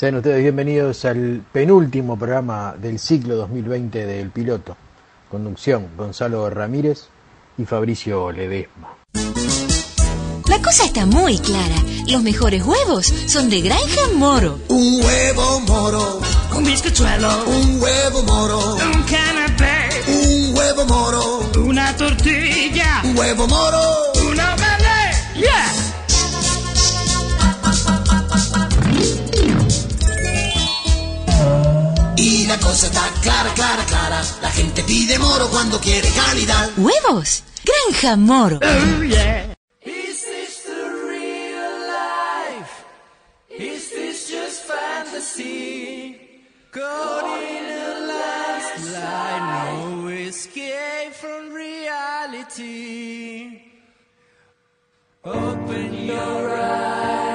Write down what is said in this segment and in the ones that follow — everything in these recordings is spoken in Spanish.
Sean ustedes bienvenidos al penúltimo programa del ciclo 2020 del piloto. Conducción Gonzalo Ramírez y Fabricio Ledesma. La cosa está muy clara. Los mejores huevos son de Granja Moro. Un huevo moro. Un bizcochuelo. Un huevo moro. Un canapé. Un huevo moro. Una tortilla. Un huevo moro. Cosa está clara, clara, clara. La gente pide moro cuando quiere calidad. Huevos. Granja Moro. Oh yeah. Is this the real life? Is this just fantasy? Caught in a landslide, no escape from reality. Open your eyes,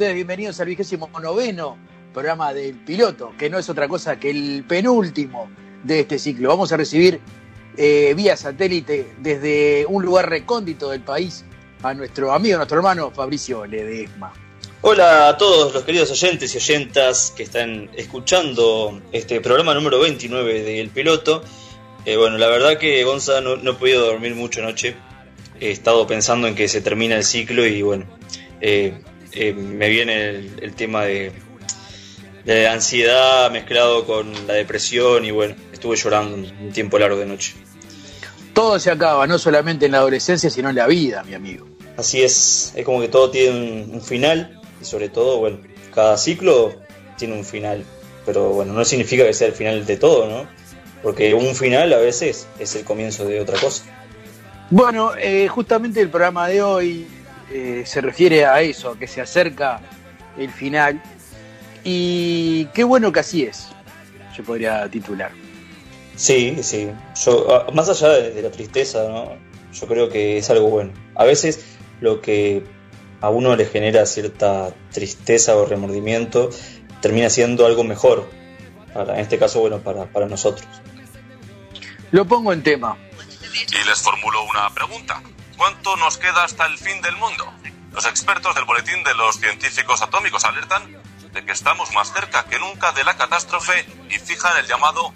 ustedes bienvenidos al vigésimo noveno programa del piloto, que no es otra cosa que el penúltimo de este ciclo. Vamos a recibir eh, vía satélite desde un lugar recóndito del país a nuestro amigo, nuestro hermano Fabricio Ledesma. Hola a todos los queridos oyentes y oyentas que están escuchando este programa número 29 del piloto. Eh, bueno, la verdad que Gonza no, no he podido dormir mucho anoche. He estado pensando en que se termina el ciclo y bueno, eh, eh, me viene el, el tema de, de ansiedad mezclado con la depresión y bueno, estuve llorando un, un tiempo largo de noche. Todo se acaba, no solamente en la adolescencia, sino en la vida, mi amigo. Así es, es como que todo tiene un, un final y sobre todo, bueno, cada ciclo tiene un final, pero bueno, no significa que sea el final de todo, ¿no? Porque un final a veces es el comienzo de otra cosa. Bueno, eh, justamente el programa de hoy eh, se refiere a eso, a que se acerca el final. Y qué bueno que así es, yo podría titular. Sí, sí, yo, ah, más allá de, de la tristeza, ¿no? Yo creo que es algo bueno. A veces lo que a uno le genera cierta tristeza o remordimiento termina siendo algo mejor. Para, en este caso, bueno, para, para nosotros. Lo pongo en tema. Y les formulo una pregunta. ¿Cuánto nos queda hasta el fin del mundo? Los expertos del Boletín de los Científicos Atómicos alertan de que estamos más cerca que nunca de la catástrofe y fijan el llamado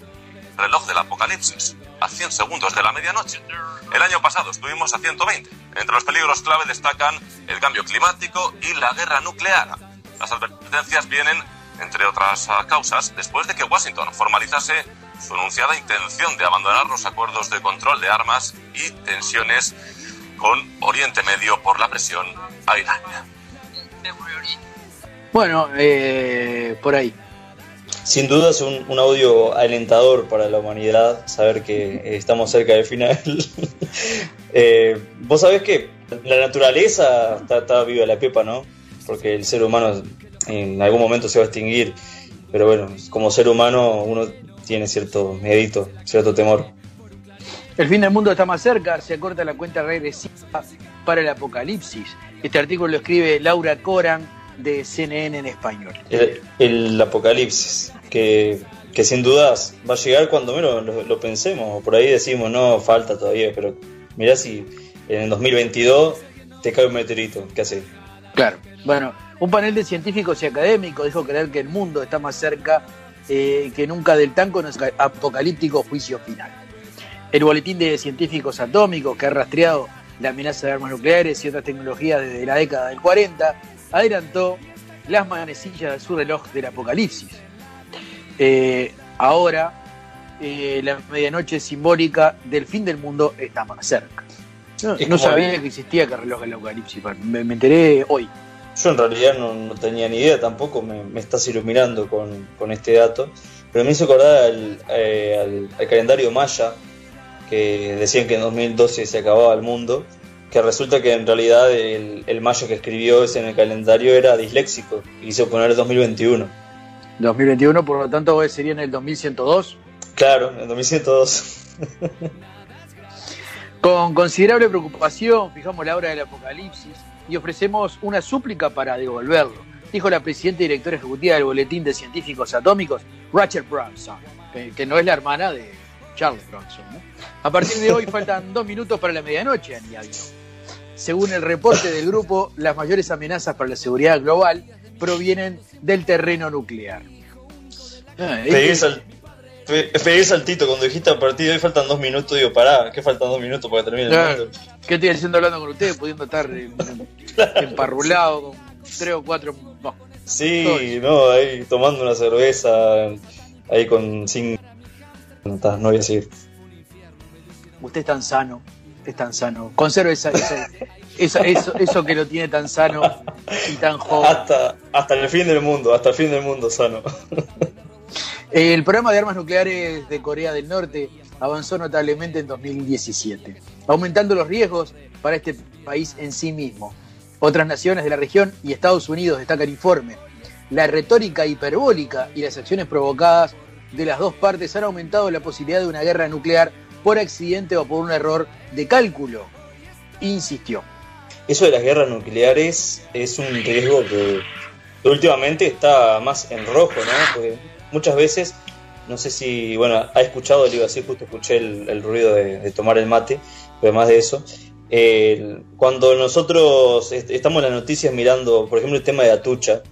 reloj del apocalipsis a 100 segundos de la medianoche. El año pasado estuvimos a 120. Entre los peligros clave destacan el cambio climático y la guerra nuclear. Las advertencias vienen, entre otras causas, después de que Washington formalizase su anunciada intención de abandonar los acuerdos de control de armas y tensiones con Oriente Medio por la presión a Irán. Bueno, eh, por ahí. Sin duda es un, un audio alentador para la humanidad saber que eh, estamos cerca del final. Eh, Vos sabés que la naturaleza está, está viva la pepa, ¿no? Porque el ser humano en algún momento se va a extinguir. Pero bueno, como ser humano uno tiene cierto medito, cierto temor. El fin del mundo está más cerca, se acorta la cuenta regresiva para el apocalipsis. Este artículo lo escribe Laura Coran de CNN en español. El, el apocalipsis, que que sin dudas va a llegar cuando menos lo, lo pensemos. Por ahí decimos, no, falta todavía, pero mirá si en el 2022 te cae un meteorito, ¿qué haces? Claro. Bueno, un panel de científicos y académicos dijo creer que el mundo está más cerca eh, que nunca del tan conocido apocalíptico juicio final. El boletín de científicos atómicos que ha rastreado la amenaza de armas nucleares y otras tecnologías desde la década del 40 adelantó las manecillas de su reloj del apocalipsis. Eh, ahora, eh, la medianoche simbólica del fin del mundo está más cerca. No, sabía que existía que reloj del apocalipsis, me, me enteré hoy. Yo en realidad no, no tenía ni idea tampoco, me, me estás iluminando con, con este dato, pero me hizo acordar al, eh, al- al calendario maya, que decían que en 2012 se acababa el mundo, que resulta que en realidad el, el maya que escribió ese en el calendario era disléxico y quiso poner 2021. 2021, por lo tanto, hoy sería en el 2102. Claro, en 2102. Con considerable preocupación fijamos la hora del apocalipsis y ofrecemos una súplica para devolverlo, dijo la presidenta y directora ejecutiva del Boletín de Científicos Atómicos, Rachel Bronson, que, que no es la hermana de Charles Bronson. ¿no? A partir de hoy faltan dos minutos para la medianoche, añadió. Según el reporte del grupo, las mayores amenazas para la seguridad global provienen del terreno nuclear. Ah, Pegué, sal- pegué saltito cuando dijiste a partir de hoy faltan dos minutos, digo, pará, ¿qué faltan dos minutos para que termine el? ¿Qué estoy haciendo hablando con ustedes, pudiendo estar eh, emparrulado con tres o cuatro? no. Sí, no, ahí tomando una cerveza, ahí con sin... No, voy a seguir. Usted es tan sano, es tan sano. Conserve esa, esa- esa- eso, eso que lo tiene tan sano y tan joven. Hasta, hasta el fin del mundo, hasta el fin del mundo, sano. El programa de armas nucleares de Corea del Norte avanzó notablemente en 2017, aumentando los riesgos para este país en sí mismo. Otras naciones de la región y Estados Unidos destacan informe. La retórica hiperbólica y las acciones provocadas de las dos partes han aumentado la posibilidad de una guerra nuclear por accidente o por un error de cálculo, insistió. Eso de las guerras nucleares es un riesgo que últimamente está más en rojo, ¿no? Porque muchas veces, no sé si, bueno, ha escuchado, le iba a decir, justo escuché el, ruido de, tomar el mate, pero además de eso, cuando nosotros est- estamos en las noticias mirando, por ejemplo, el tema de Atucha,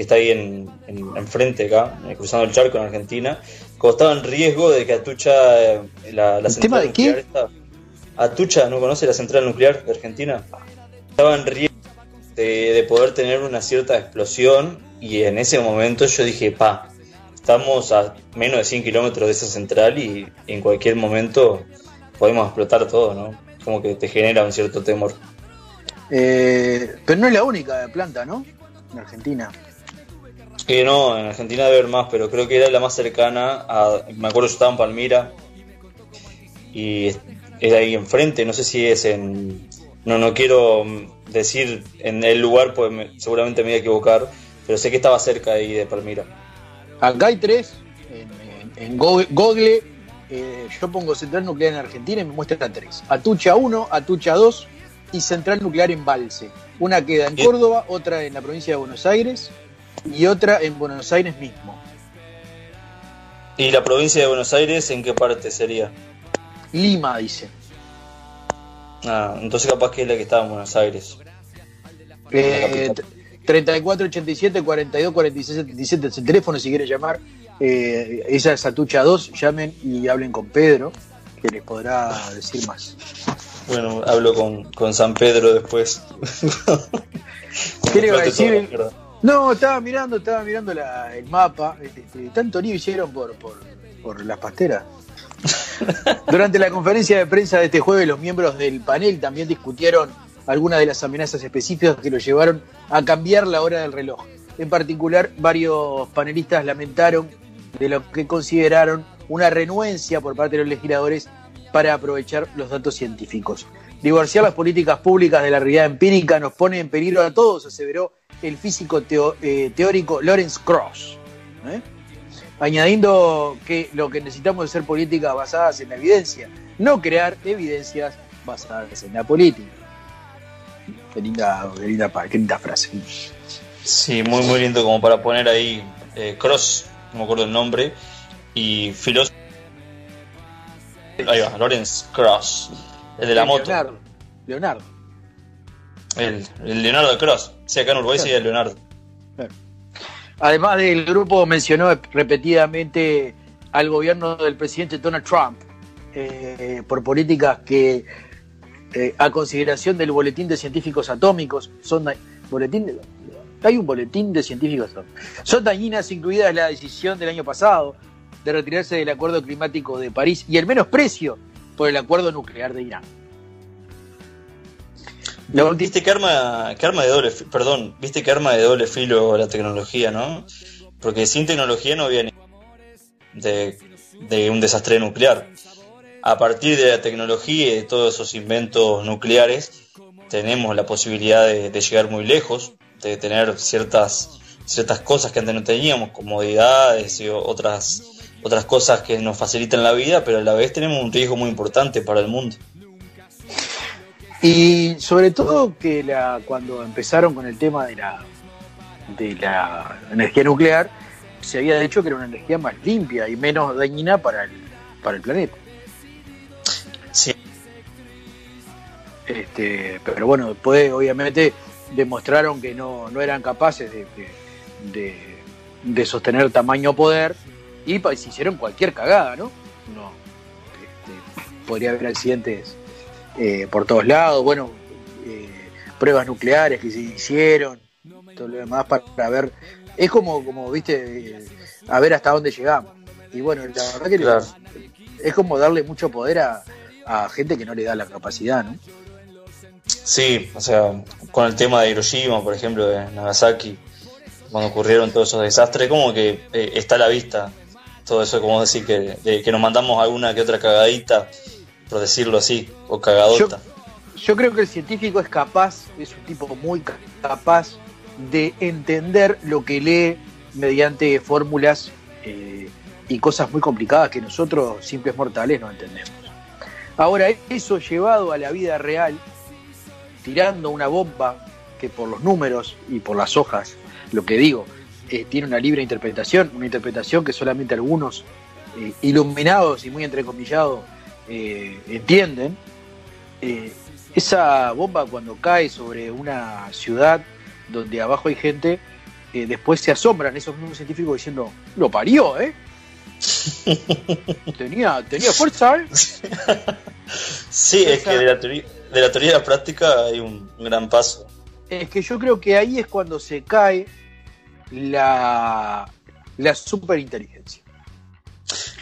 que está ahí en, en- enfrente acá, eh, cruzando el charco en Argentina, como estaba en riesgo de que Atucha, eh, la, la ¿El tema de qué? nuclear esta- Atucha, ¿no conoce la central nuclear de Argentina? Estaba en riesgo de, de poder tener una cierta explosión y en ese momento yo dije, pa, estamos a menos de 100 kilómetros de esa central y en cualquier momento podemos explotar todo, ¿no? Como que te genera un cierto temor. Eh, pero no es la única planta, ¿no? En Argentina. Que no, en Argentina debe haber más, pero creo que era la más cercana a. Me acuerdo yo estaba en Palmira y era ahí enfrente, no sé si es en. No, no quiero decir en el lugar, pues me- seguramente me voy a equivocar, pero sé que estaba cerca ahí de Palmira. Acá hay tres. En, en- en Google, Google, eh, yo pongo central nuclear en Argentina y me muestra tres. Atucha 1, Atucha 2 y central nuclear en Balse. Una queda en. Córdoba, otra en la provincia de Buenos Aires y otra en Buenos Aires mismo. ¿Y la provincia de Buenos Aires en qué parte sería? Lima, dice. Ah, entonces capaz que es la que estaba en Buenos Aires. Eh, capital. 34 87 42 46 77 es el teléfono si quiere llamar. Eh, esa es Atucha 2. Llamen y hablen con Pedro, que les podrá decir más. Bueno, hablo con, con San Pedro después. ¿Qué le iba a decir? No, estaba mirando, estaba mirando la- el mapa. Este, tanto lío hicieron por, por, por las pasteras. Durante la conferencia de prensa de este jueves, los miembros del panel también discutieron algunas de las amenazas específicas que lo llevaron a cambiar la hora del reloj. En particular, varios panelistas lamentaron de lo que consideraron una renuencia por parte de los legisladores para aprovechar los datos científicos. Divorciar las políticas públicas de la realidad empírica nos pone en peligro a todos, aseveró el físico eh, teórico Lawrence Cross. ¿eh? Añadiendo que lo que necesitamos es ser políticas basadas en la evidencia, no crear evidencias basadas en la política. Qué linda, qué linda, qué linda frase. Sí, muy muy lindo como para poner ahí eh, Cross, no me acuerdo el nombre, y filósofo. Ahí va, Lawrence Cross, el de la moto. Leonardo. Leonardo. El, el Leonardo Cross. Sí, acá en Uruguay sería Leonardo. Además del grupo mencionó repetidamente al gobierno del presidente Donald Trump eh, por políticas que eh, a consideración del boletín de científicos atómicos son boletín de- hay un boletín de científicos atómicos son dañinas incluidas la decisión del año pasado de retirarse del acuerdo climático de París y el menosprecio por el acuerdo nuclear de Irán. Viste que arma, que arma de doble, perdón, viste que arma de doble filo la tecnología, ¿no? Porque sin tecnología no había ni de, de un desastre nuclear. A partir de la tecnología y de todos esos inventos nucleares, tenemos la posibilidad de, de llegar muy lejos, de tener ciertas, ciertas cosas que antes no teníamos, comodidades y otras, otras cosas que nos facilitan la vida, pero a la vez tenemos un riesgo muy importante para el mundo. Y sobre todo que la, cuando empezaron con el tema de la, de la energía nuclear, se había dicho que era una energía más limpia y menos dañina para el, para el planeta. Sí, Este, pero bueno, después obviamente demostraron que no, no eran capaces de, de, de- de sostener tamaño poder y se hicieron cualquier cagada, ¿no? no este, podría haber accidentes eh, por todos lados, bueno, eh, pruebas nucleares que se hicieron, todo lo demás para ver, es como, como viste, eh, a ver hasta dónde llegamos. Y bueno, la verdad que Claro. es como darle mucho poder a, a gente que no le da la capacidad, ¿no? Sí, o sea, con el tema de Hiroshima, por ejemplo, de Nagasaki, cuando ocurrieron todos esos desastres, como que eh, está a la vista todo eso, como decir que, que nos mandamos alguna que otra cagadita, por decirlo así, o cagadota. Yo creo que el científico es capaz, es un tipo muy ca- capaz de entender lo que lee mediante fórmulas eh, y cosas muy complicadas que nosotros, simples mortales, no entendemos. Ahora, eso llevado a la vida real, tirando una bomba que por los números y por las hojas, lo que digo, eh, tiene una libre interpretación, una interpretación que solamente algunos eh, iluminados y muy entrecomillados eh, entienden, esa bomba cuando cae sobre una ciudad donde abajo hay gente, después se asombran esos mismos científicos diciendo, lo parió, ¿eh? tenía, tenía fuerza, ¿eh? Sí, es que de la, teoría, de la teoría a la práctica hay un gran paso. Es que yo creo que ahí es cuando se cae la, la superinteligencia.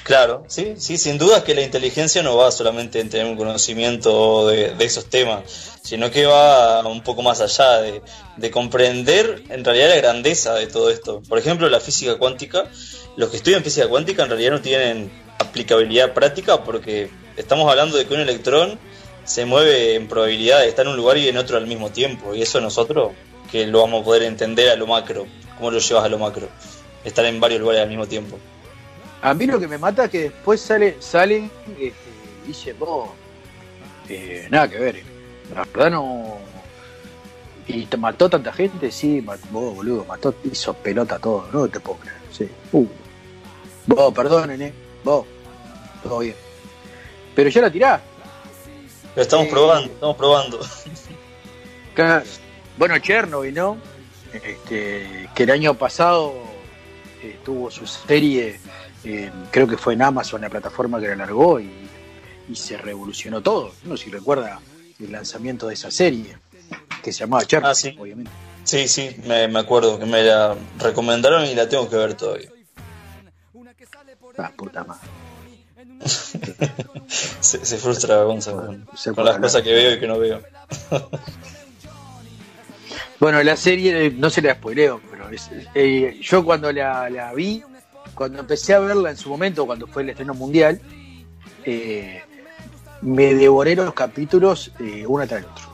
Claro, sí, sí, sin duda que la inteligencia no va solamente en tener un conocimiento de, de esos temas, sino que va un poco más allá de, de comprender en realidad la grandeza de todo esto. Por ejemplo, la física cuántica, los que estudian física cuántica en realidad no tienen aplicabilidad práctica porque estamos hablando de que un electrón se mueve en probabilidad de estar en un lugar y en otro al mismo tiempo, y eso nosotros que lo vamos a poder entender a lo macro, cómo lo llevas a lo macro, estar en varios lugares al mismo tiempo. A mí lo que me mata es que después sale, salen este, y dicen, vos, eh, nada que ver, eh. la verdad no. Y te mató tanta gente, sí, mat- vos, boludo, mató, hizo pelota todo, no te puedo creer, sí. Uh. Vos, perdonen, eh, vos, todo bien. Pero ya la tirás. Pero estamos Eh, probando, estamos probando. Bueno, Chernobyl, ¿no? Este, que el año pasado eh, tuvo su serie, eh, creo que fue en Amazon, la plataforma que la largó y, y se revolucionó todo. No sé si recuerda el lanzamiento de esa serie, que se llamaba Chernobyl, Ah, sí. obviamente. Sí, sí, me, me acuerdo que me la recomendaron y la tengo que ver todavía. Ah, puta madre. Se, se frustra Gonzalo con, con las cosas que veo y que no veo. Bueno, la serie, no se la spoileo, pero es- eh, yo cuando la, la vi, cuando empecé a verla en su momento, cuando fue el estreno mundial, eh, me devoré los capítulos eh, uno tras el otro.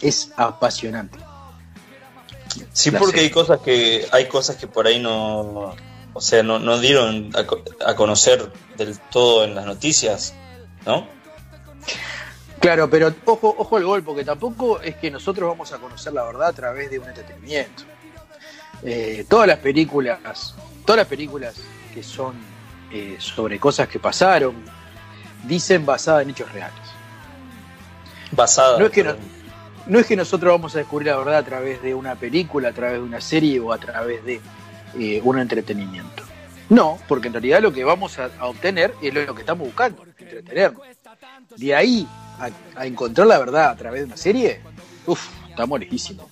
Es apasionante. Sí, La porque serie. hay cosas que hay cosas que por ahí no, o sea, no, no dieron a, a conocer del todo en las noticias, ¿no? Claro, pero ojo, ojo al gol, porque tampoco es que nosotros vamos a conocer la verdad a través de un entretenimiento. Eh, todas las películas, todas las películas que son eh, sobre cosas que pasaron, dicen basada en hechos reales. Basada. No es que no- No es que nosotros vamos a descubrir la verdad a través de una película, a través de una serie o a través de eh, un entretenimiento. No, porque en realidad lo que vamos a, a obtener es lo, lo que estamos buscando, entretenernos. De ahí a, encontrar la verdad a través de una serie, uff, estamos lejísimos.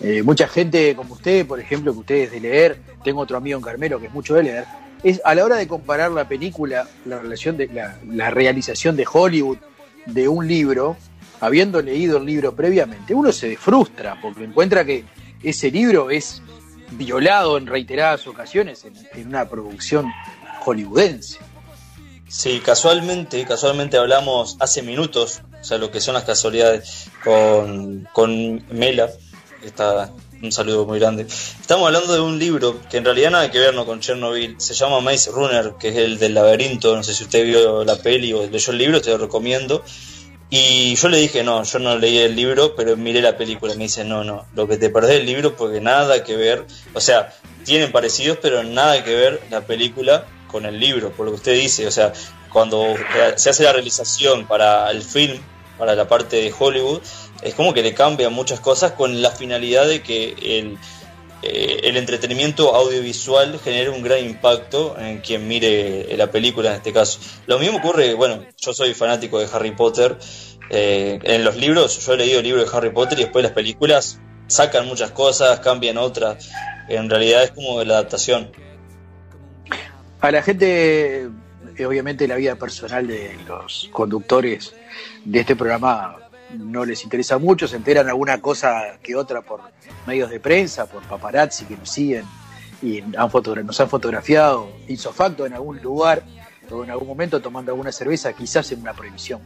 Eh, mucha gente como usted, por ejemplo, que usted es de leer, tengo otro amigo en Carmelo que es mucho de leer, es a la hora de comparar la película, la relación de la, realización de Hollywood de un libro, habiendo leído el libro previamente, uno se frustra porque encuentra que ese libro es violado en reiteradas ocasiones en una producción hollywoodense. Sí, casualmente, casualmente hablamos hace minutos, o sea, lo que son las casualidades con, con Mela, está un saludo muy grande. Estamos hablando de un libro que en realidad nada que ver ¿no? con Chernobyl, se llama Maze Runner, que es el del laberinto, no sé si usted vio la peli o leyó el libro, te lo recomiendo. Y yo le dije, no, yo no leí el libro, pero miré la película. Me dice, no, no, lo que te perdés el libro porque nada que ver, o sea, tienen parecidos, pero nada que ver la película con el libro, por lo que usted dice. O sea, cuando se hace la realización para el film, para la parte de Hollywood, es como que le cambian muchas cosas con la finalidad de que el, eh, el entretenimiento audiovisual genere un gran impacto en quien mire la película en este caso. Lo mismo ocurre, bueno, yo soy fanático de Harry Potter. eh, en los libros, yo he leído el libro de Harry Potter y después las películas sacan muchas cosas, cambian otras. En realidad es como la adaptación. A la gente, eh, obviamente la vida personal de los conductores de este programa no les interesa mucho, se enteran alguna cosa que otra por medios de prensa, por paparazzi que nos siguen y nos han fotografiado ipso facto en algún lugar o en algún momento tomando alguna cerveza, quizás en una prohibición.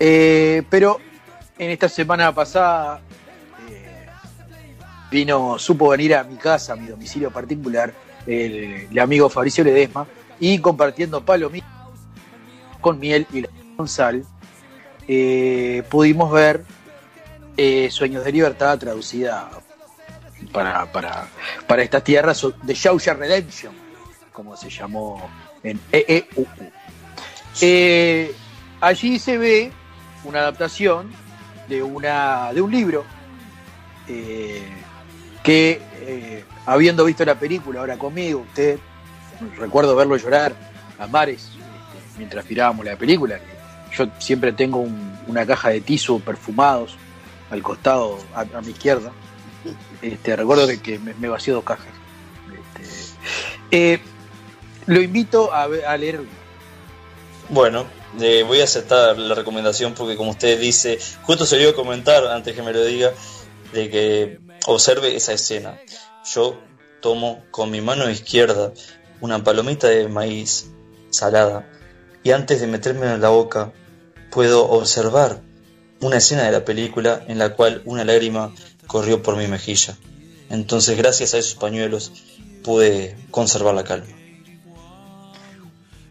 Eh, pero en esta semana pasada eh, vino, supo venir a mi casa, a mi domicilio particular, el, amigo Fabricio Ledesma, y compartiendo palomitas con miel y con sal, eh, pudimos ver eh, Sueños de Libertad traducida para, para, para estas tierras de Shawshank Redemption, como se llamó en EEUU. Eh, allí se ve una adaptación de, una, de un libro que, habiendo visto la película ahora conmigo, usted, recuerdo verlo llorar a mares este, mientras mirábamos la película. Yo siempre tengo un- una caja de tisu perfumados al costado, a, mi izquierda. Este, recuerdo que, que me, me vació dos cajas. Este, eh, lo invito a, a leer Bueno, eh, voy a aceptar la recomendación porque como usted dice, justo se dio a comentar antes que me lo diga, de que observe esa escena. Yo tomo con mi mano izquierda una palomita de maíz salada y antes de meterme en la boca puedo observar una escena de la película en la cual una lágrima corrió por mi mejilla. Entonces gracias a esos pañuelos pude conservar la calma.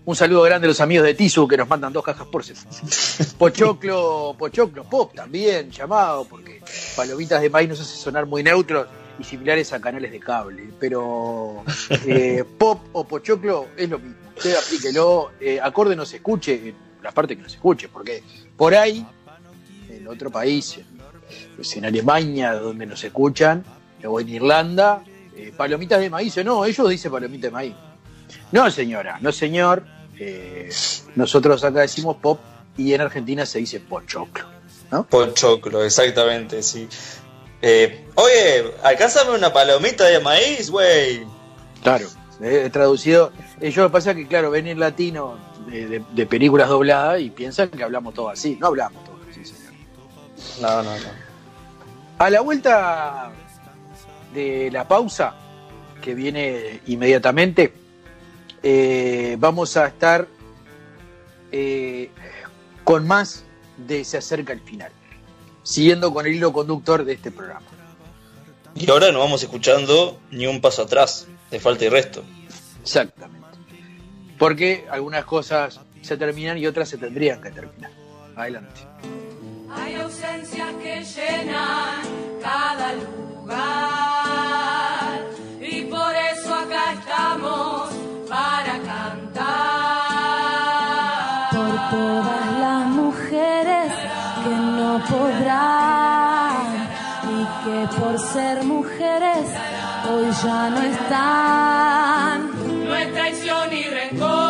Un saludo grande a los amigos de Tisu que nos mandan dos cajas por. Pochoclo, Pochoclo Pop también llamado, porque palomitas de maíz nos hace sonar muy neutros y similares a canales de cable. Pero eh, Pop o Pochoclo es lo mismo. Usted aplíquelo, eh, acorde no se escuche, la parte que no se escuche, porque por ahí, en otro país, en, pues en Alemania, donde nos escuchan, o en Irlanda, eh, palomitas de maíz, no, ellos dicen palomitas de maíz. No, señora, no, señor. Eh, nosotros acá decimos pop y en Argentina se dice pochoclo. Pochoclo, exactamente, sí. Eh, oye, alcánzame una palomita de maíz, güey. Claro, eh, traducido. Ellos lo que pasa es que, claro, ven en latino de, de- de películas dobladas y piensan que hablamos todo así. No hablamos todo así, señor. No, no, no. A la vuelta de la pausa, que viene inmediatamente, eh, vamos a estar eh, con más de Se acerca el final, siguiendo con el hilo conductor de este programa. Y ahora no vamos escuchando ni un paso atrás, de falta y resto. Exactamente. Porque algunas cosas se terminan y otras se tendrían que terminar. Adelante. Hay ausencias que llenan cada lugar ser mujeres hoy ya no están. No es traición y rencor.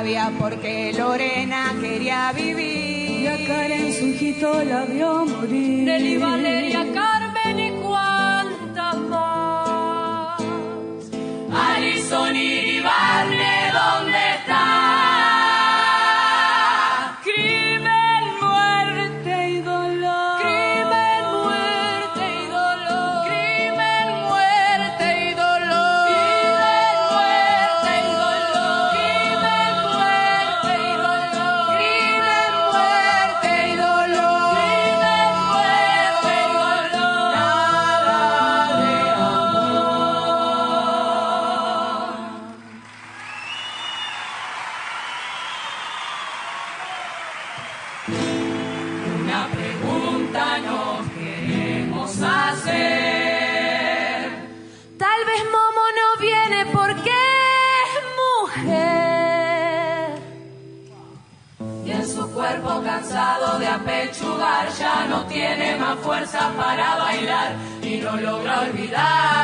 Rabia porque Lorena quería vivir. Y a Karen su hijito la vio morir. Nelly Valeria, Carmen tiene más fuerza para bailar y no logra olvidar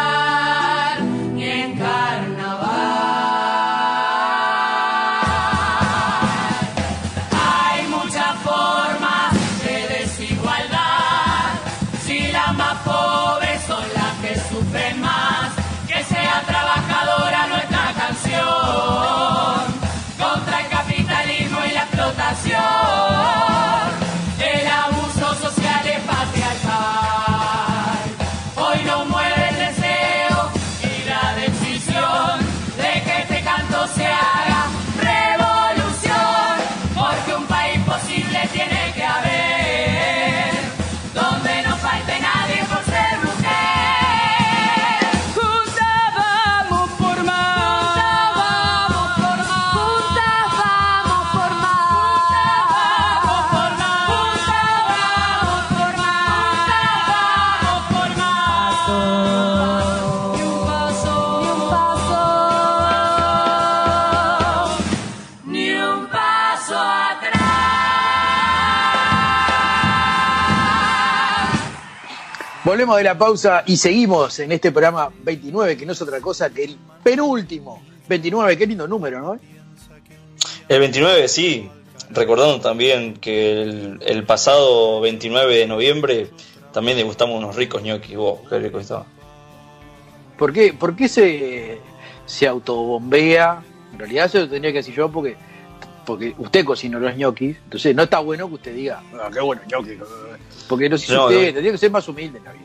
Volvemos de la pausa y seguimos en este programa 29, que no es otra cosa que el penúltimo. 29, qué lindo número, ¿no? El 29, sí. Recordando también que el, el pasado 29 de noviembre también degustamos unos ricos ñoquis. Wow, qué rico estaba. ¿Por qué, por qué se, se autobombea? En realidad se lo tendría que decir yo porque, porque usted cocinó los ñoquis, entonces no está bueno que usted diga, "Ah, qué bueno ñoquis. Porque no sé si No, usted no. tendría que ser más humilde en la vida.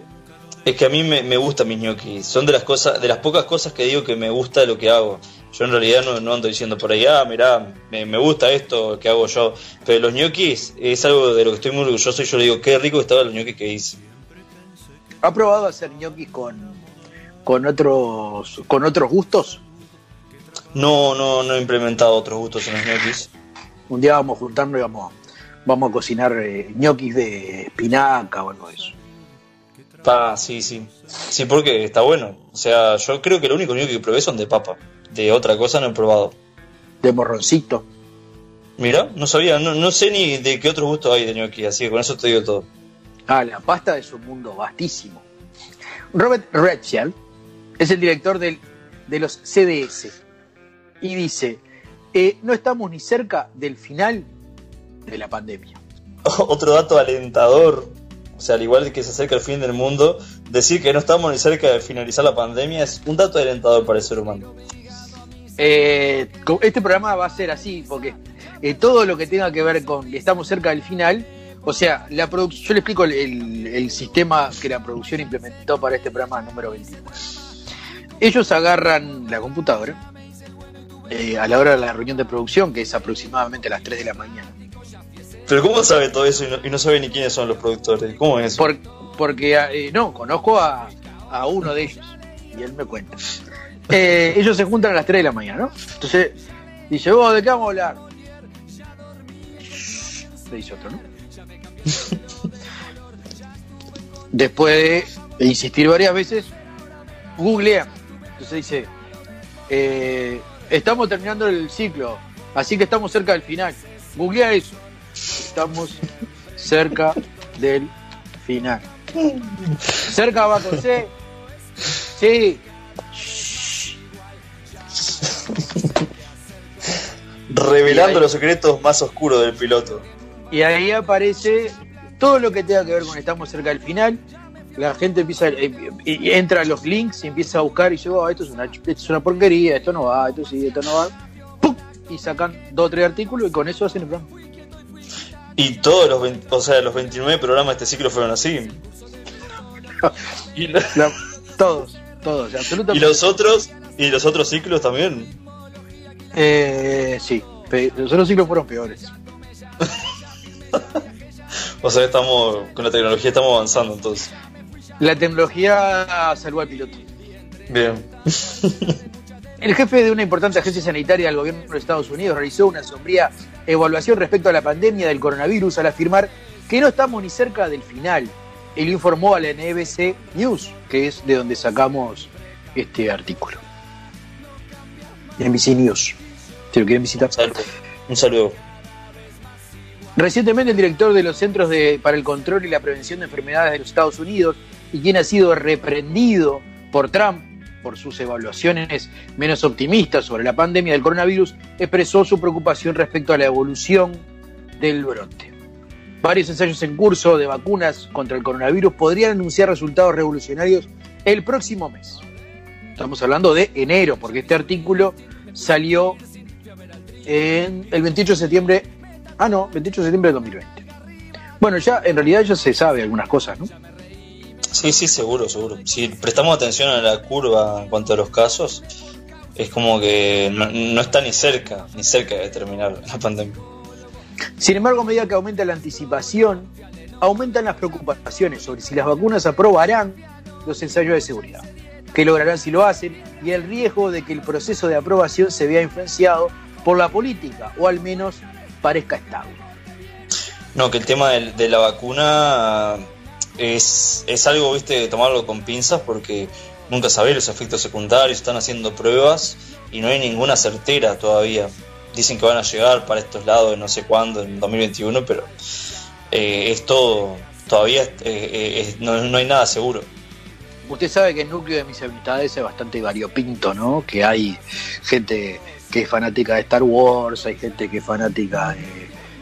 Es que a mí me, me gustan mis ñoquis. Son de las cosas, de las pocas cosas que digo que me gusta lo que hago. Yo en realidad no, no ando diciendo por ahí, ah, mirá, me, me gusta esto que hago yo. Pero los ñoquis es algo de lo que estoy muy orgulloso y yo le digo, qué rico estaban los ñoquis que hice. ¿Ha probado hacer ñoquis con, con otros con otros gustos? No, no, no he implementado otros gustos en los ñoquis. Un día vamos a juntarnos y vamos, vamos a cocinar eh, ñoquis de espinaca o algo de eso. Pa, sí, sí. Sí, porque está bueno. O sea, yo creo que lo único ñoqui que probé son de papa. De otra cosa no he probado. De morroncito. Mira, no sabía, no, no sé ni de qué otros gustos hay de ñoqui, así que con eso te digo todo. Ah, la pasta es un mundo vastísimo. Robert Redfield es el director del- de los CDS y dice, eh, no estamos ni cerca del final de la pandemia. Otro dato alentador, o sea, al igual que se acerca el fin del mundo, decir que no estamos ni cerca de finalizar la pandemia es un dato alentador para el ser humano. Eh, este programa va a ser así, porque eh, todo lo que tenga que ver con estamos cerca del final, o sea, la yo le explico el, el- sistema que la producción implementó para este programa número 29. Ellos agarran la computadora eh, a la hora de la reunión de producción, que es aproximadamente a las 3 de la mañana. Pero ¿cómo sabe todo eso y no, y no sabe ni quiénes son los productores? ¿Cómo es eso? Por- porque, eh, no, conozco a, a uno de ellos y él me cuenta. Eh, ellos se juntan a las 3 de la mañana, ¿no? Entonces, dice, vos, ¿de qué vamos a hablar? Le dice otro, ¿no? Después de insistir varias veces, googlea. Entonces dice, eh, estamos terminando el ciclo, así que estamos cerca del final. Googlea eso. Estamos cerca del final. Cerca va con C. Sí. Revelando ahí- los secretos más oscuros del piloto. Y ahí aparece todo lo que tenga que ver con estamos cerca del final. La gente empieza eh, entra a los links y empieza a buscar y dice, "Oh, esto es una esto es una porquería, esto no va, esto sí, esto no va. ¡Pum! Y sacan dos o tres artículos y con eso hacen el programa. Y todos los, 20 o sea, los 29 programas de este ciclo fueron así. y, todos, todos, y absolutamente. los otros y los otros ciclos también. Eh, sí, los otros ciclos fueron peores. O sea, estamos con la tecnología estamos avanzando entonces. La tecnología salvó al piloto. Bien. El jefe de una importante agencia sanitaria del gobierno de Estados Unidos realizó una sombría evaluación respecto a la pandemia del coronavirus al afirmar que no estamos ni cerca del final. Él informó a la NBC News, que es de donde sacamos este artículo. NBC News. Si lo quieren visitar. Un saludo. Recientemente el director de los Centros de- para el Control y la Prevención de Enfermedades de los Estados Unidos y quien ha sido reprendido por Trump por sus evaluaciones menos optimistas sobre la pandemia del coronavirus, expresó su preocupación respecto a la evolución del brote. Varios ensayos en curso de vacunas contra el coronavirus podrían anunciar resultados revolucionarios el próximo mes. Estamos hablando de enero, porque este artículo salió en el 28 de septiembre Ah, no, 28 de septiembre de 2020. Bueno, ya en realidad ya se sabe algunas cosas, ¿no? Sí, sí, seguro, seguro. Si prestamos atención a la curva en cuanto a los casos, es como que no, no está ni cerca, ni cerca de terminar la pandemia. Sin embargo, a medida que aumenta la anticipación, aumentan las preocupaciones sobre si las vacunas aprobarán los ensayos de seguridad, qué lograrán si lo hacen y el riesgo de que el proceso de aprobación se vea influenciado por la política o al menos parezca estable. No, que el tema de, la vacuna es, es algo, viste, de tomarlo con pinzas porque nunca sabés los efectos secundarios, están haciendo pruebas y no hay ninguna certera todavía. Dicen que van a llegar para estos lados no sé cuándo, en 2021, pero eh, es todo, todavía eh, eh, no, no hay nada seguro. Usted sabe que el núcleo de mis amistades es bastante variopinto, ¿no? Que hay gente que es fanática de Star Wars, hay gente que es fanática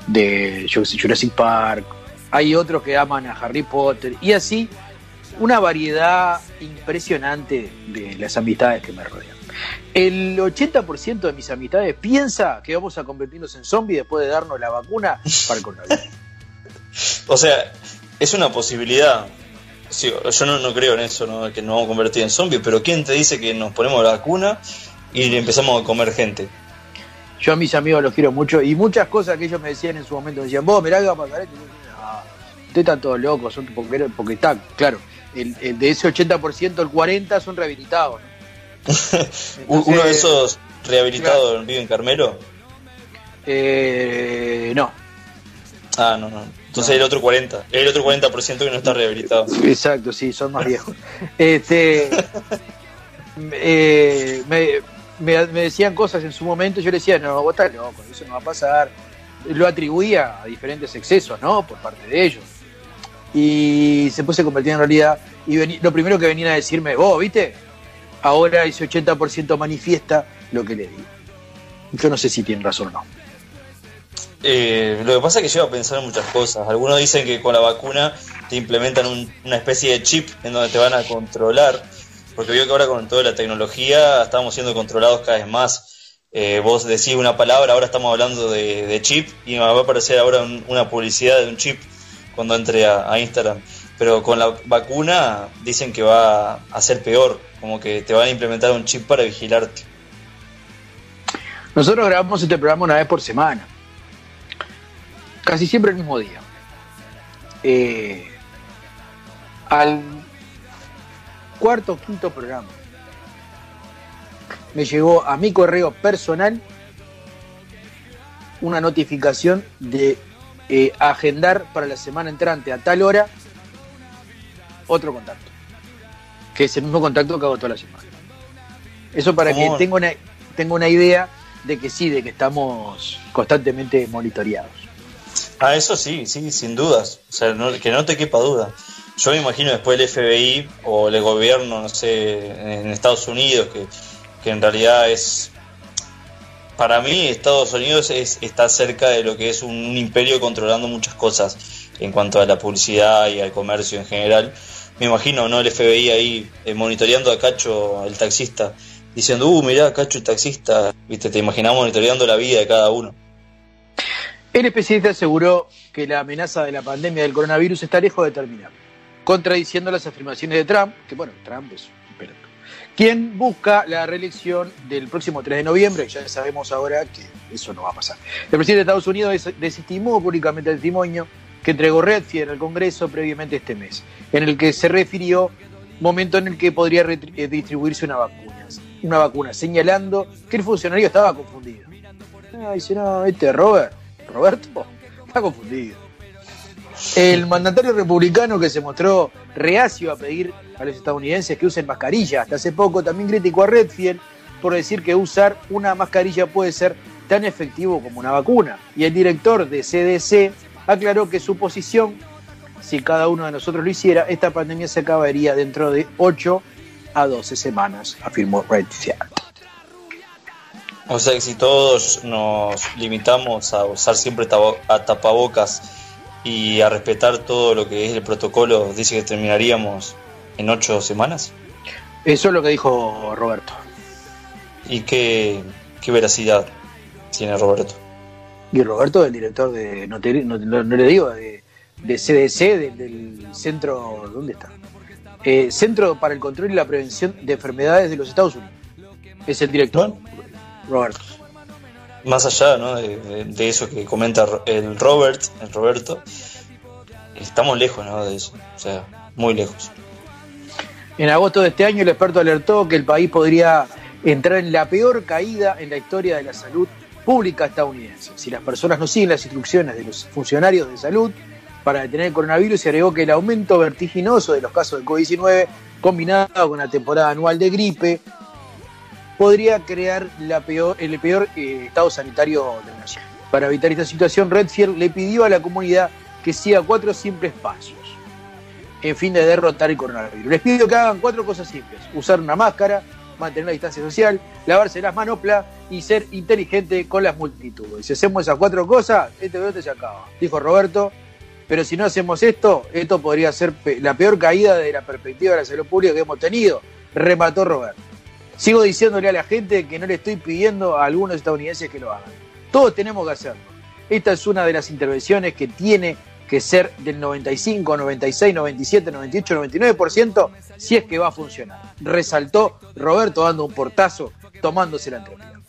de, Jurassic Park, hay otros que aman a Harry Potter, y así una variedad impresionante de las amistades que me rodean. El 80% de mis amistades piensa que vamos a convertirnos en zombies después de darnos la vacuna para el coronavirus. O sea, es una posibilidad. Sí, yo no, no creo en eso, ¿no? que nos vamos a convertir en zombies, pero ¿quién te dice que nos ponemos la vacuna y empezamos a comer gente? Yo a mis amigos los quiero mucho y muchas cosas que ellos me decían en su momento, me decían, vos, mirá que va a pasar esto. Ustedes están todos locos, son porque, porque está, claro, el, el de ese 80%, el 40% son rehabilitados. Uno de esos rehabilitados vive en Carmelo. eh, no, Ah, no, no. Entonces el otro 40, el otro 40% que no está rehabilitado. exacto, sí, son más viejos. este, eh, me, me- me decían cosas en su momento y yo le decía, no, vos estás loco, eso no va a pasar. Lo atribuía a diferentes excesos, ¿no? Por parte de ellos. Y se convertía en realidad. Y lo primero que venían a decirme, vos, ¿viste? Ahora ese 80% manifiesta lo que le digo. Yo no sé si tienen razón o no. Eh, lo que pasa es que lleva a pensar en muchas cosas. Algunos dicen que con la vacuna te implementan un- una especie de chip en donde te van a controlar. Porque veo que ahora con toda la tecnología estamos siendo controlados cada vez más. Eh, vos decís una palabra, ahora estamos hablando de, de chip y me va a aparecer ahora un- una publicidad de un chip cuando entre a, Instagram. Pero con la vacuna dicen que va a ser peor, como que te van a implementar un chip para vigilarte. Nosotros grabamos este programa una vez por semana. Casi siempre el mismo día. Eh, al cuarto o quinto programa me llegó a mi correo personal una notificación de eh, agendar para la semana entrante a tal hora otro contacto. Que es el mismo contacto que hago toda la semana. Eso para que tenga una, tenga una idea de que sí, de que estamos constantemente monitoreados. Ah, eso sí, sí, sin dudas. O sea, no- que no te quepa duda. Yo me imagino después el FBI o el gobierno, no sé, en Estados Unidos, que, que en realidad es. Para mí, Estados Unidos es, está cerca de lo que es un, imperio controlando muchas cosas en cuanto a la publicidad y al comercio en general. Me imagino, ¿no? El FBI ahí eh, monitoreando a Cacho, el taxista, diciendo, uh, mirá, Cacho, el taxista. Viste, te imaginás monitoreando la vida de cada uno. El especialista aseguró que la amenaza de la pandemia del coronavirus está lejos de terminar, contradiciendo las afirmaciones de Trump, que bueno, Trump es quien busca la reelección del próximo 3 de noviembre, ya sabemos ahora que eso no va a pasar. El presidente de Estados Unidos des- desestimó públicamente el testimonio que entregó Redfield al Congreso previamente este mes, en el que se refirió momento en el que podría eh, distribuirse una vacuna, una vacuna, señalando que el funcionario estaba confundido. Ah, dice, no, este Robert, Roberto, está confundido. El mandatario republicano que se mostró reacio a pedir a los estadounidenses que usen mascarilla hasta hace poco también criticó a Redfield por decir que usar una mascarilla puede ser tan efectivo como una vacuna. Y el director de CDC aclaró que su posición, si cada uno de nosotros lo hiciera, esta pandemia se acabaría dentro de 8 a 12 semanas, afirmó Redfield. O sea que si todos nos limitamos a usar siempre a tapabocas y a respetar todo lo que es el protocolo, dice que terminaríamos en ocho semanas. Eso es lo que dijo Roberto. ¿Y qué, qué veracidad tiene Roberto? Y Roberto, el director de, no, te- no- no- no le digo, de, de CDC, del, del centro, ¿dónde está? Eh, centro para el Control y la Prevención de Enfermedades de los Estados Unidos. Es el director, Roberto. Más allá ¿no? de, de- de eso que comenta el Robert, el Roberto, estamos lejos ¿no? de eso. O sea, muy lejos. En agosto de este año, el experto alertó que el país podría entrar en la peor caída en la historia de la salud pública estadounidense. Si las personas no siguen las instrucciones de los funcionarios de salud para detener el coronavirus, se agregó que el aumento vertiginoso de los casos de COVID-19, combinado con la temporada anual de gripe, podría crear el peor eh, estado sanitario de la nación. Para evitar esta situación, Redfield le pidió a la comunidad que siga cuatro simples pasos en fin de derrotar el coronavirus. Les pido que hagan cuatro cosas simples. Usar una máscara, mantener la distancia social, lavarse las manoplas y ser inteligente con las multitudes. Si hacemos esas cuatro cosas, este brote se acaba, dijo Roberto. Pero si no hacemos esto, esto podría ser la peor caída de la perspectiva de la salud pública que hemos tenido, remató Roberto. Sigo diciéndole a la gente que no le estoy pidiendo a algunos estadounidenses que lo hagan. Todos tenemos que hacerlo. Esta es una de las intervenciones que tiene que ser del 95, 96, 97, 98, 99% si es que va a funcionar. Resaltó Roberto dando un portazo, tomándose la entrepierna.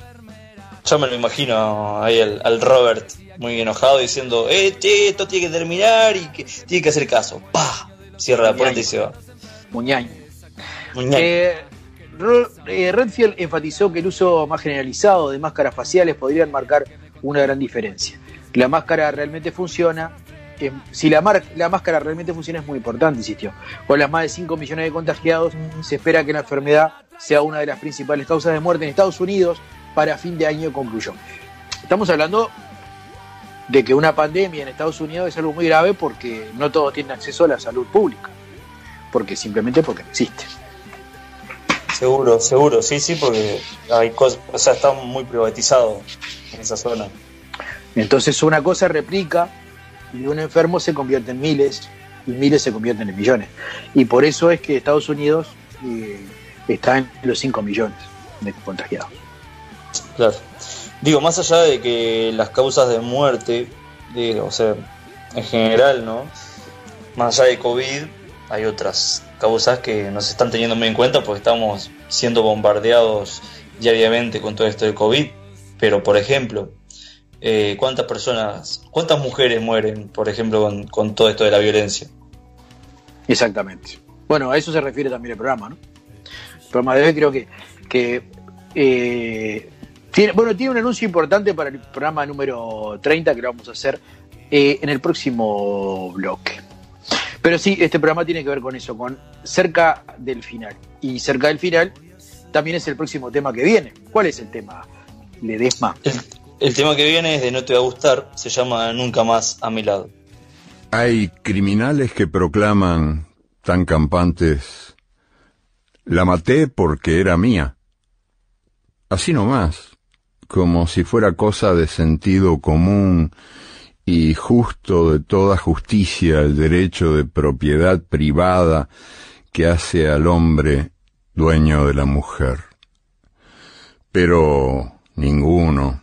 Yo me lo imagino ahí al, al Robert muy enojado diciendo, eh, che, esto tiene que terminar y que tiene que hacer caso. ¡Pah! Cierra la puerta y se va. Muñaño. Muñaño. Eh, eh, Redfield enfatizó que el uso más generalizado de máscaras faciales podrían marcar una gran diferencia. La máscara realmente funciona. Eh, si la, mar- la máscara realmente funciona es muy importante, insistió. Con las más de 5 millones de contagiados, se espera que la enfermedad sea una de las principales causas de muerte en Estados Unidos para fin de año, concluyó. Estamos hablando de que una pandemia en Estados Unidos es algo muy grave porque no todos tienen acceso a la salud pública. Porque simplemente porque no existe. Seguro, seguro, sí, sí, porque hay cosas, o sea, está muy privatizado en esa zona. Entonces una cosa replica y un enfermo se convierte en miles y miles se convierten en millones. Y por eso es que Estados Unidos eh, está en los 5 millones de contagiados. Claro. Digo, más allá de que las causas de muerte, digo, o sea, en general, ¿no? Más allá de COVID, hay otras causas que nos están teniendo muy en cuenta porque estamos siendo bombardeados diariamente con todo esto de COVID. Pero, por ejemplo, eh, ¿cuántas personas, cuántas mujeres mueren, por ejemplo, con, con todo esto de la violencia? Exactamente. Bueno, a eso se refiere también el programa, ¿no? El programa de hoy creo que, que eh, tiene, bueno, tiene un anuncio importante para el programa número 30 que lo vamos a hacer eh, en el próximo bloque. Pero sí, este programa tiene que ver con eso, con cerca del final. Y cerca del final también es el próximo tema que viene. ¿Cuál es el tema, Ledesma? El, el tema que viene es de No te va a gustar, se llama Nunca más a mi lado. Hay criminales que proclaman tan campantes, la maté porque era mía. Así nomás, como si fuera cosa de sentido común y justo de toda justicia el derecho de propiedad privada que hace al hombre dueño de la mujer. Pero ninguno,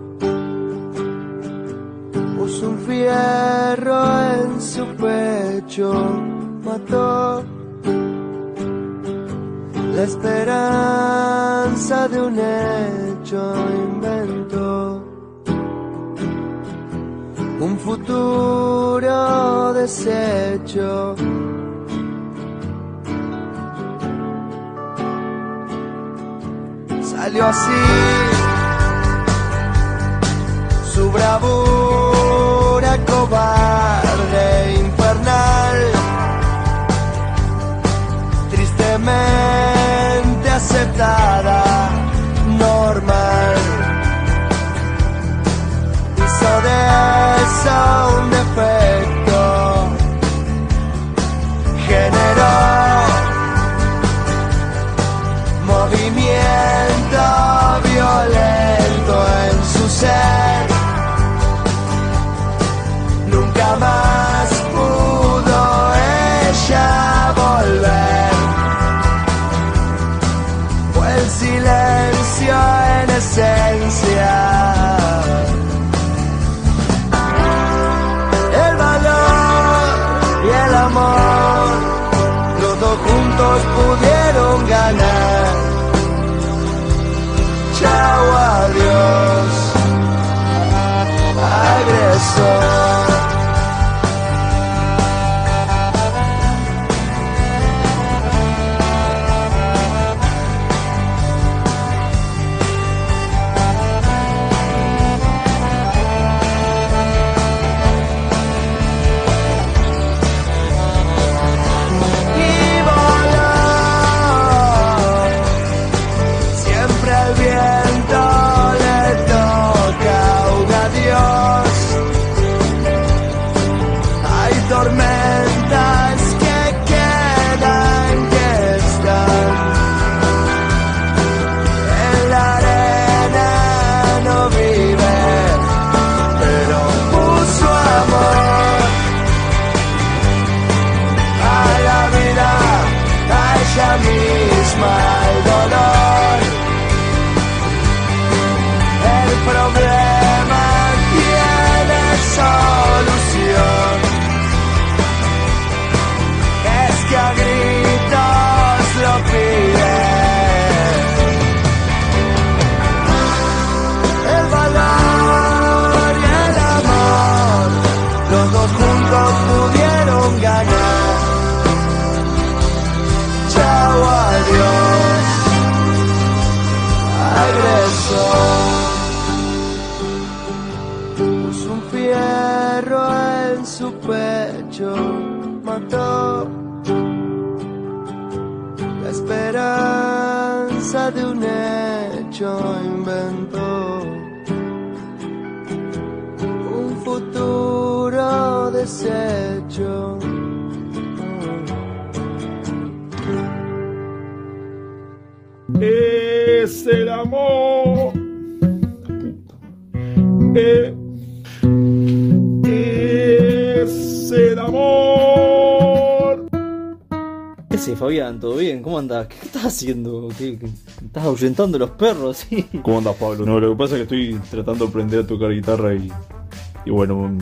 un fierro en su pecho, mató la esperanza de un hecho, inventó un futuro deshecho. Salió así su bravura cobarde infernal, tristemente aceptada, normal. Hizo de eso el amor. ¿Qué haces, Fabián? ¿Todo bien? ¿Cómo andás? ¿Qué estás haciendo? ¿Qué, qué- estás ahuyentando los perros? ¿sí? ¿Cómo andas, Pablo? No, lo que pasa es que estoy tratando de aprender a tocar guitarra y, y bueno,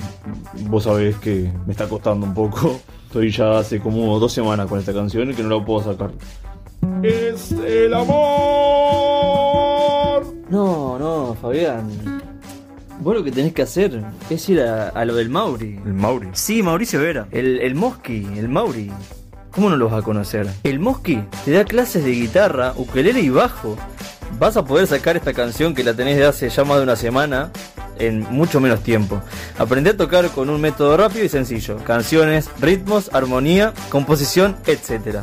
vos sabés que me está costando un poco. Estoy ya hace como dos semanas con esta canción y que no la puedo sacar. Es el amor. No, no, Fabián. Vos lo que tenés que hacer es ir a, a lo del Mauri. ¿El Mauri? Sí, Mauricio Vera. El, el Mosqui, el Mauri. ¿Cómo no lo vas a conocer? El Mosqui te da clases de guitarra, ukelele y bajo. Vas a poder sacar esta canción que la tenés de hace ya más de una semana en mucho menos tiempo. Aprende a tocar con un método rápido y sencillo. Canciones, ritmos, armonía, composición, etc.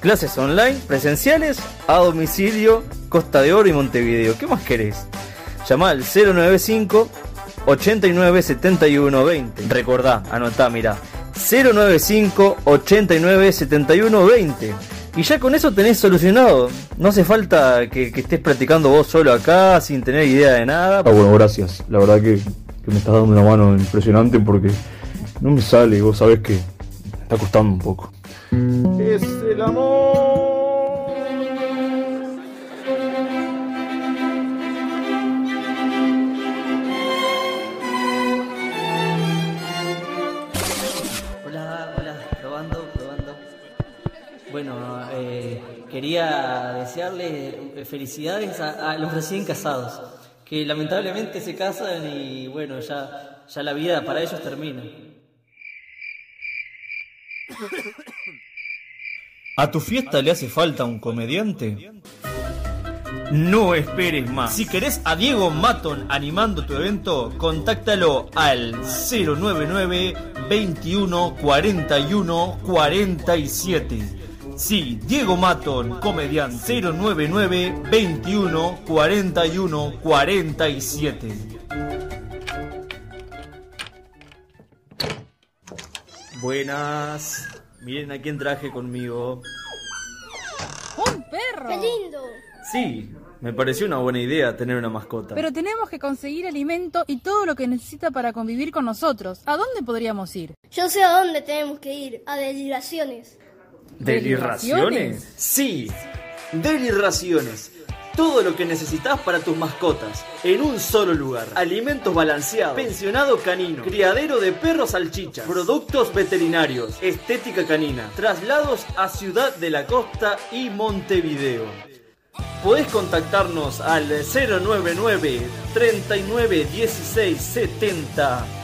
Clases online, presenciales, a domicilio, Costa de Oro y Montevideo. ¿Qué más querés? Llama al 095 89 71 20. Recordá, anotá, mirá. 095 89 71 20. Y ya con eso tenés solucionado. No hace falta que, que estés practicando vos solo acá sin tener idea de nada. Ah, bueno, gracias. La verdad que, que me estás dando una mano impresionante porque no me sale y vos sabés que me está costando un poco. Es el amor. Quería desearle felicidades a, a los recién casados, que lamentablemente se casan y bueno, ya, ya la vida para ellos termina. ¿A tu fiesta le hace falta un comediante? No esperes más. Si querés a Diego Maton animando tu evento, contáctalo al 099 21 41 47. Sí, Diego Maton, comediante 099 21 41 47. Buenas. Miren a quién traje conmigo. ¡Un perro! ¡Qué lindo! Sí, me pareció una buena idea tener una mascota. Pero tenemos que conseguir alimento y todo lo que necesita para convivir con nosotros. ¿A dónde podríamos ir? Yo sé a dónde tenemos que ir, a deliraciones. ¿Deliraciones? Sí, Deliraciones. Todo lo que necesitas para tus mascotas, en un solo lugar. Alimentos balanceados, pensionado canino, criadero de perros salchichas, productos veterinarios, estética canina, traslados a Ciudad de la Costa y Montevideo. Podés contactarnos al 099 39 16 70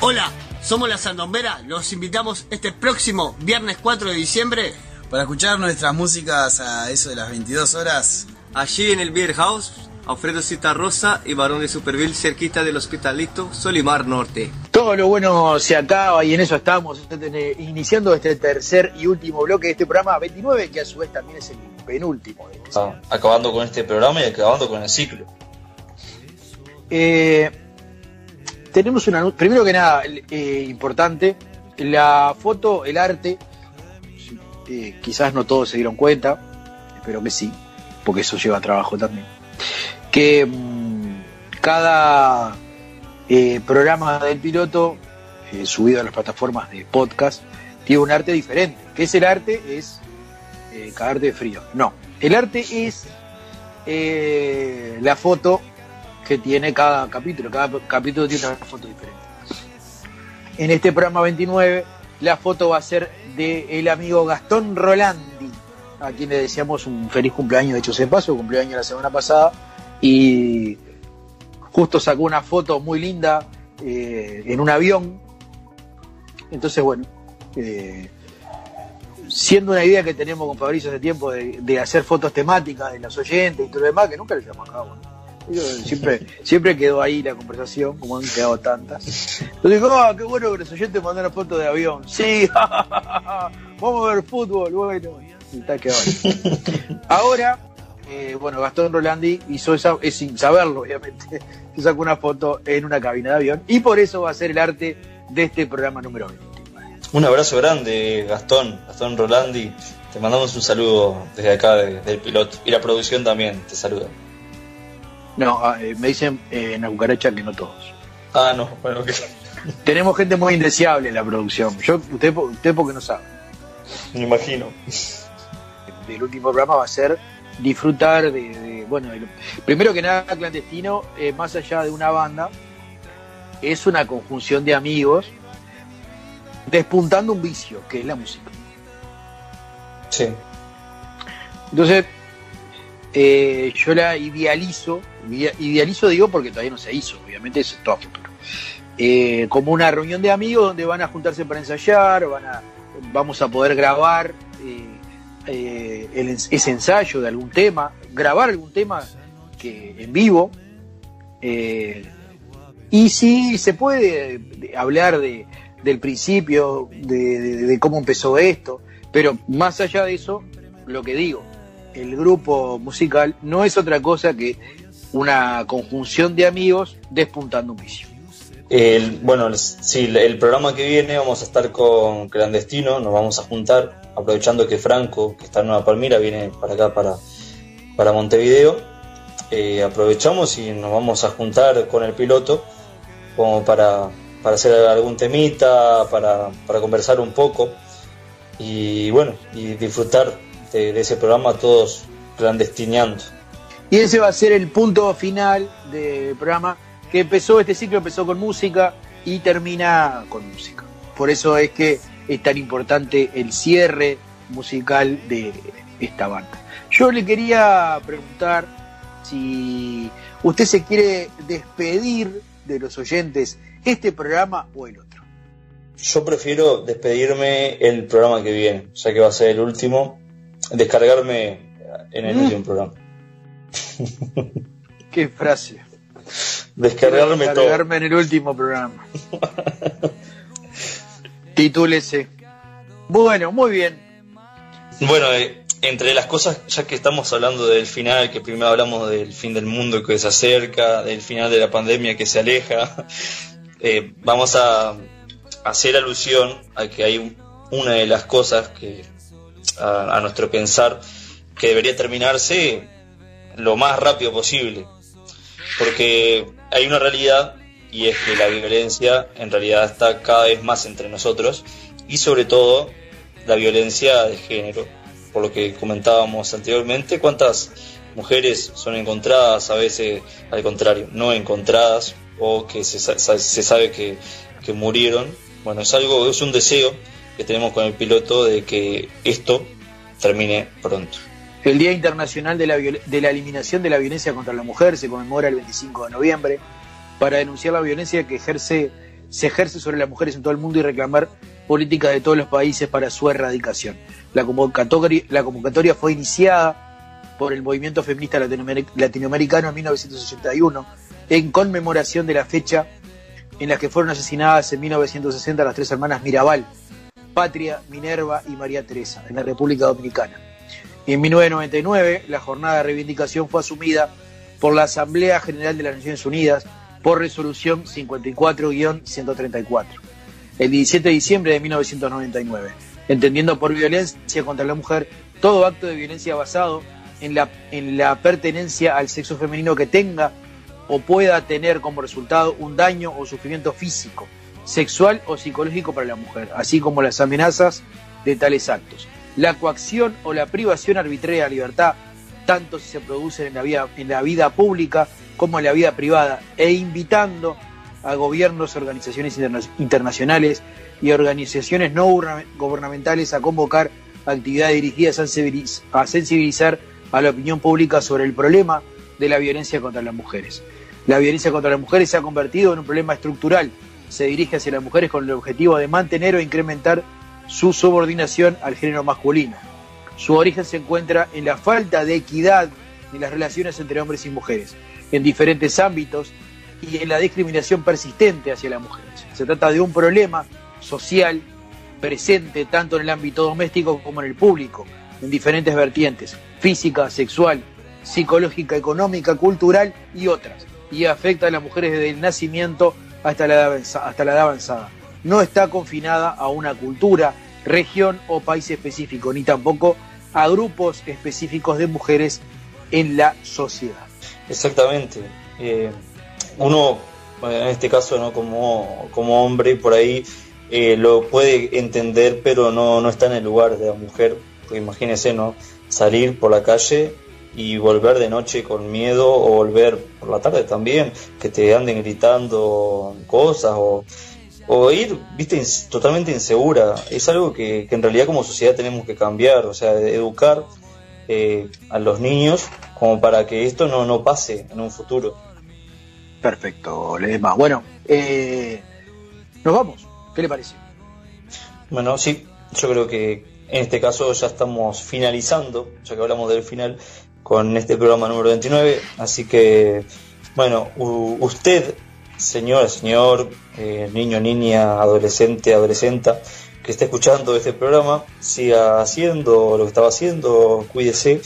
Hola, somos la Sandombera. Los invitamos este próximo viernes 4 de diciembre para escuchar nuestras músicas a eso de las 22 horas. Allí en el Beer House, Alfredo Cita Rosa y Barón de Superville, cerquita del Hospitalito, Solimar Norte. Todo lo bueno se acaba y en eso estamos eh, iniciando este tercer y último bloque de este programa 29, que a su vez también es el penúltimo. de este. Ah, acabando con este programa y acabando con el ciclo. Eh, tenemos una. Primero que nada, eh, importante, la foto, el arte. eh, quizás no todos se dieron cuenta, espero que sí, porque eso lleva trabajo también. Que mm, cada eh, programa del piloto, subido a las plataformas de podcast, tiene un arte diferente. ¿Qué es el arte? Es cagarte de frío. No, el arte es la foto que tiene cada capítulo. Cada capítulo tiene una foto diferente. En este programa 29, la foto va a ser de el amigo Gastón Rolandi, a quien le deseamos un feliz cumpleaños, de hecho se pasó, cumpleaños la semana pasada, y justo sacó una foto muy linda eh, en un avión. Entonces, bueno, eh, siendo una idea que tenemos con Fabricio hace tiempo de, hacer fotos temáticas de los oyentes y todo lo demás, que nunca lo llevamos a cabo. Siempre, siempre quedó ahí la conversación, como han quedado tantas. Yo digo, ah, qué bueno que los oyentes mandaron fotos de avión. Sí, vamos a ver fútbol, bueno. Y está quedado. Ahora, eh, bueno, Gastón Rolandi hizo esa, es sin saberlo, obviamente, se sacó una foto en una cabina de avión y por eso va a ser el arte de este programa número 20. Un abrazo grande, Gastón, Gastón Rolandi. Te mandamos un saludo desde acá de- del piloto. Y la producción también te saluda. No, ah, eh, me dicen eh, en la cucaracha que no todos. Ah, no, bueno, ok. Tenemos gente muy indeseable en la producción. Yo, usted, usted porque no sabe. Me imagino. El último programa va a ser disfrutar de, de- bueno, de lo- primero que nada, clandestino, eh, más allá de una banda, es una conjunción de amigos despuntando un vicio, que es la música. Sí. Entonces, eh, yo la idealizo, idea- idealizo digo porque todavía no se hizo, obviamente es todo futuro. Eh, como una reunión de amigos donde van a juntarse para ensayar, van a, vamos a poder grabar eh, ese ensayo de algún tema, grabar algún tema que en vivo. y si se puede de- hablar de, del principio, de cómo empezó esto, pero más allá de eso, lo que digo, el grupo musical no es otra cosa que una conjunción de amigos despuntando un vicio. Bueno, sí, el programa que viene vamos a estar con Clandestino, nos vamos a juntar, aprovechando que Franco, que está en Nueva Palmira, viene para acá, para, para Montevideo. Eh, aprovechamos y nos vamos a juntar con el piloto como para, para hacer algún temita, para, para conversar un poco y bueno, y disfrutar de, de ese programa todos clandestineando. Y ese va a ser el punto final del programa que empezó, este ciclo empezó con música y termina con música. Por eso es que es tan importante el cierre musical de esta banda. Yo le quería preguntar si usted se quiere despedir de los oyentes este programa o el otro. Yo prefiero despedirme el programa que viene, ya que va a ser el último, descargarme en el Mm. último programa. Qué frase. Descargarme todo. Descargarme en el último programa. Titúlese. Bueno, muy bien. Bueno, eh, entre las cosas, ya que estamos hablando del final, que primero hablamos del fin del mundo que se acerca, del final de la pandemia que se aleja, eh, vamos a hacer alusión a que hay un- una de las cosas que, a, nuestro pensar, que debería terminarse lo más rápido posible. Porque hay una realidad y es que la violencia en realidad está cada vez más entre nosotros y sobre todo la violencia de género. Por lo que comentábamos anteriormente, cuántas mujeres son encontradas, a veces al contrario, no encontradas o que se, se sabe que, que murieron. Bueno, es algo, es un deseo que tenemos con el piloto de que esto termine pronto. El Día Internacional de la, de la Eliminación de la Violencia contra la Mujer se conmemora el 25 de noviembre para denunciar la violencia que ejerce, se ejerce sobre las mujeres en todo el mundo y reclamar políticas de todos los países para su erradicación. La convocatoria, fue iniciada por el movimiento feminista latinoamer- latinoamericano en 1981 en conmemoración de la fecha en la que fueron asesinadas en 1960 las tres hermanas Mirabal, Patria, Minerva y María Teresa, en la República Dominicana. En 1999, la jornada de reivindicación fue asumida por la Asamblea General de las Naciones Unidas por resolución 54-134, el 17 de diciembre de 1999, entendiendo por violencia contra la mujer todo acto de violencia basado en la, en la pertenencia al sexo femenino que tenga o pueda tener como resultado un daño o sufrimiento físico, sexual o psicológico para la mujer, así como las amenazas de tales actos. La coacción o la privación arbitraria de libertad, tanto si se producen en la vida, en la vida pública como en la vida privada, e invitando a gobiernos, organizaciones interna- internacionales y organizaciones no gubern- gubernamentales a convocar actividades dirigidas a sensibilizar a la opinión pública sobre el problema de la violencia contra las mujeres. La violencia contra las mujeres se ha convertido en un problema estructural. Se dirige hacia las mujeres con el objetivo de mantener o incrementar su subordinación al género masculino. Su origen se encuentra en la falta de equidad en las relaciones entre hombres y mujeres. en diferentes ámbitos y en la discriminación persistente hacia las mujeres. Se trata de un problema social presente tanto en el ámbito doméstico como en el público, en diferentes vertientes, física, sexual, psicológica, económica, cultural y otras, y afecta a las mujeres desde el nacimiento hasta la edad avanzada. No está confinada a una cultura, región o país específico, ni tampoco a grupos específicos de mujeres en la sociedad. Exactamente. Eh, uno, en este caso, ¿no? como, como hombre, por ahí eh, lo puede entender, pero no, no está en el lugar de la mujer. Porque imagínese, ¿no? Salir por la calle y volver de noche con miedo o volver por la tarde también, que te anden gritando cosas o, o ir, viste, totalmente insegura. Es algo que, que en realidad como sociedad tenemos que cambiar, o sea, educar eh, a los niños como para que esto no, no pase en un futuro. Perfecto, Ledesma. Bueno, eh, nos vamos. ¿Qué le parece? Bueno, sí, yo creo que en este caso ya estamos finalizando, ya que hablamos del final, con este programa número 29. Así que, bueno, usted, señora, señor, eh, niño, niña, adolescente, adolescenta, que esté escuchando este programa, siga haciendo lo que estaba haciendo, cuídese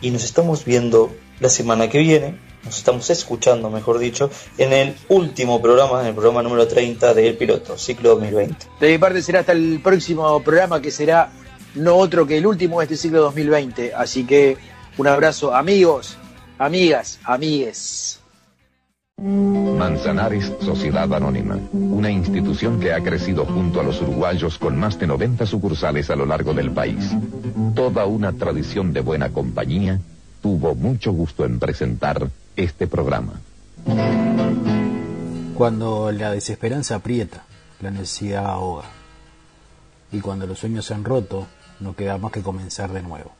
y nos estamos viendo la semana que viene, nos estamos escuchando, mejor dicho, en el último programa, en el programa número 30 del piloto, ciclo 2020. De mi parte será hasta el próximo programa que será no otro que el último de este siglo 2020. Así que un abrazo, amigos, amigas, amigues. Manzanares Sociedad Anónima, una institución que ha crecido junto a los uruguayos con más de 90 sucursales a lo largo del país. Toda una tradición de buena compañía tuvo mucho gusto en presentar este programa. Cuando la desesperanza aprieta, la necesidad ahoga. Y cuando los sueños se han roto, no queda más que comenzar de nuevo.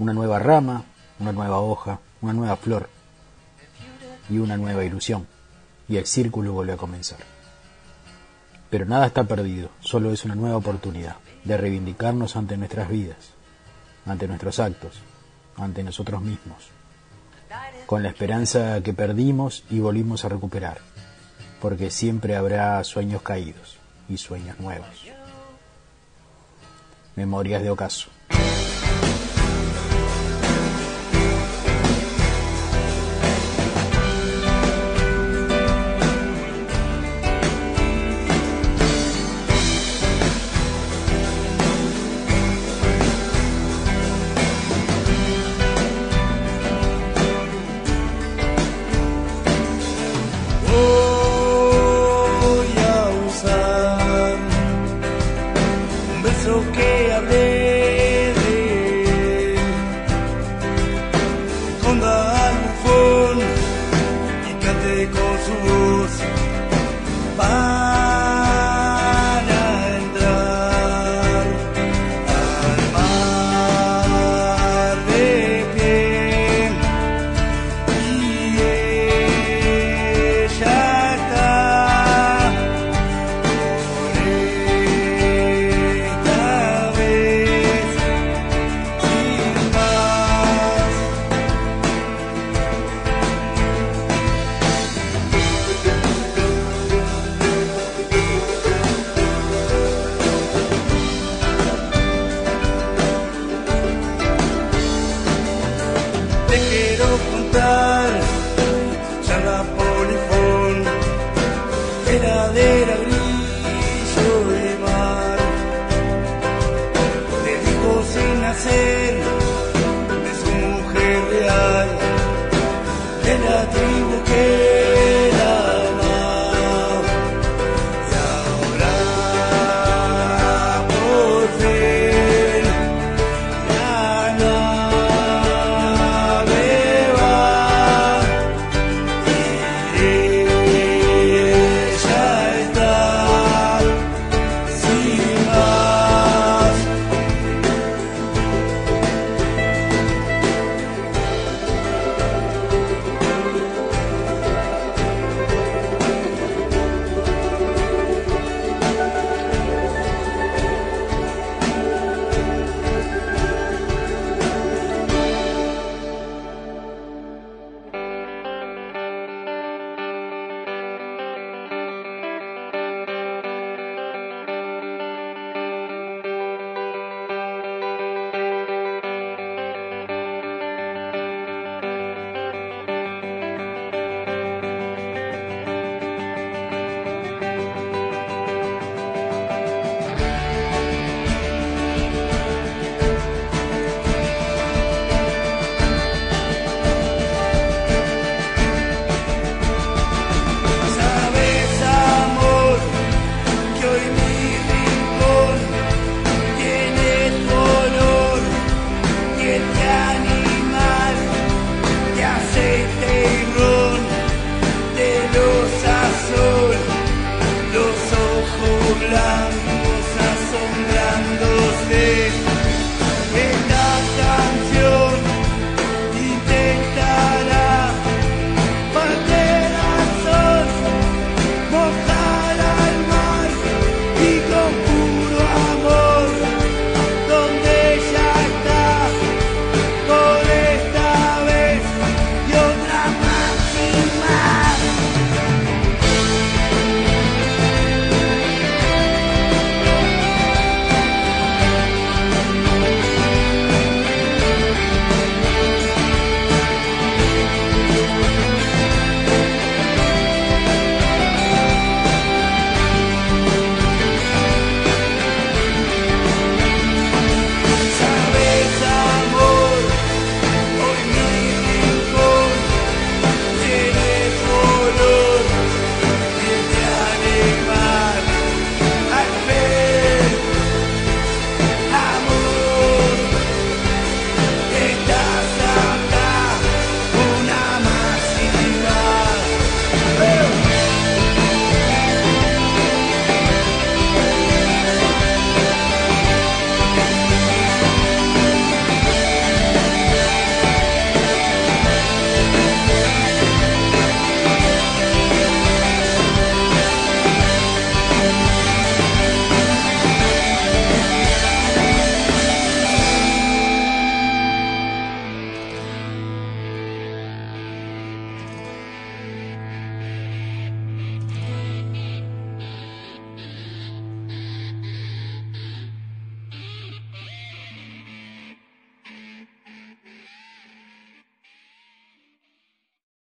Una nueva rama, una nueva hoja, una nueva flor y una nueva ilusión. Y el círculo vuelve a comenzar. Pero nada está perdido, solo es una nueva oportunidad de reivindicarnos ante nuestras vidas, ante nuestros actos, ante nosotros mismos, con la esperanza que perdimos y volvimos a recuperar, porque siempre habrá sueños caídos y sueños nuevos. Memorias de ocaso.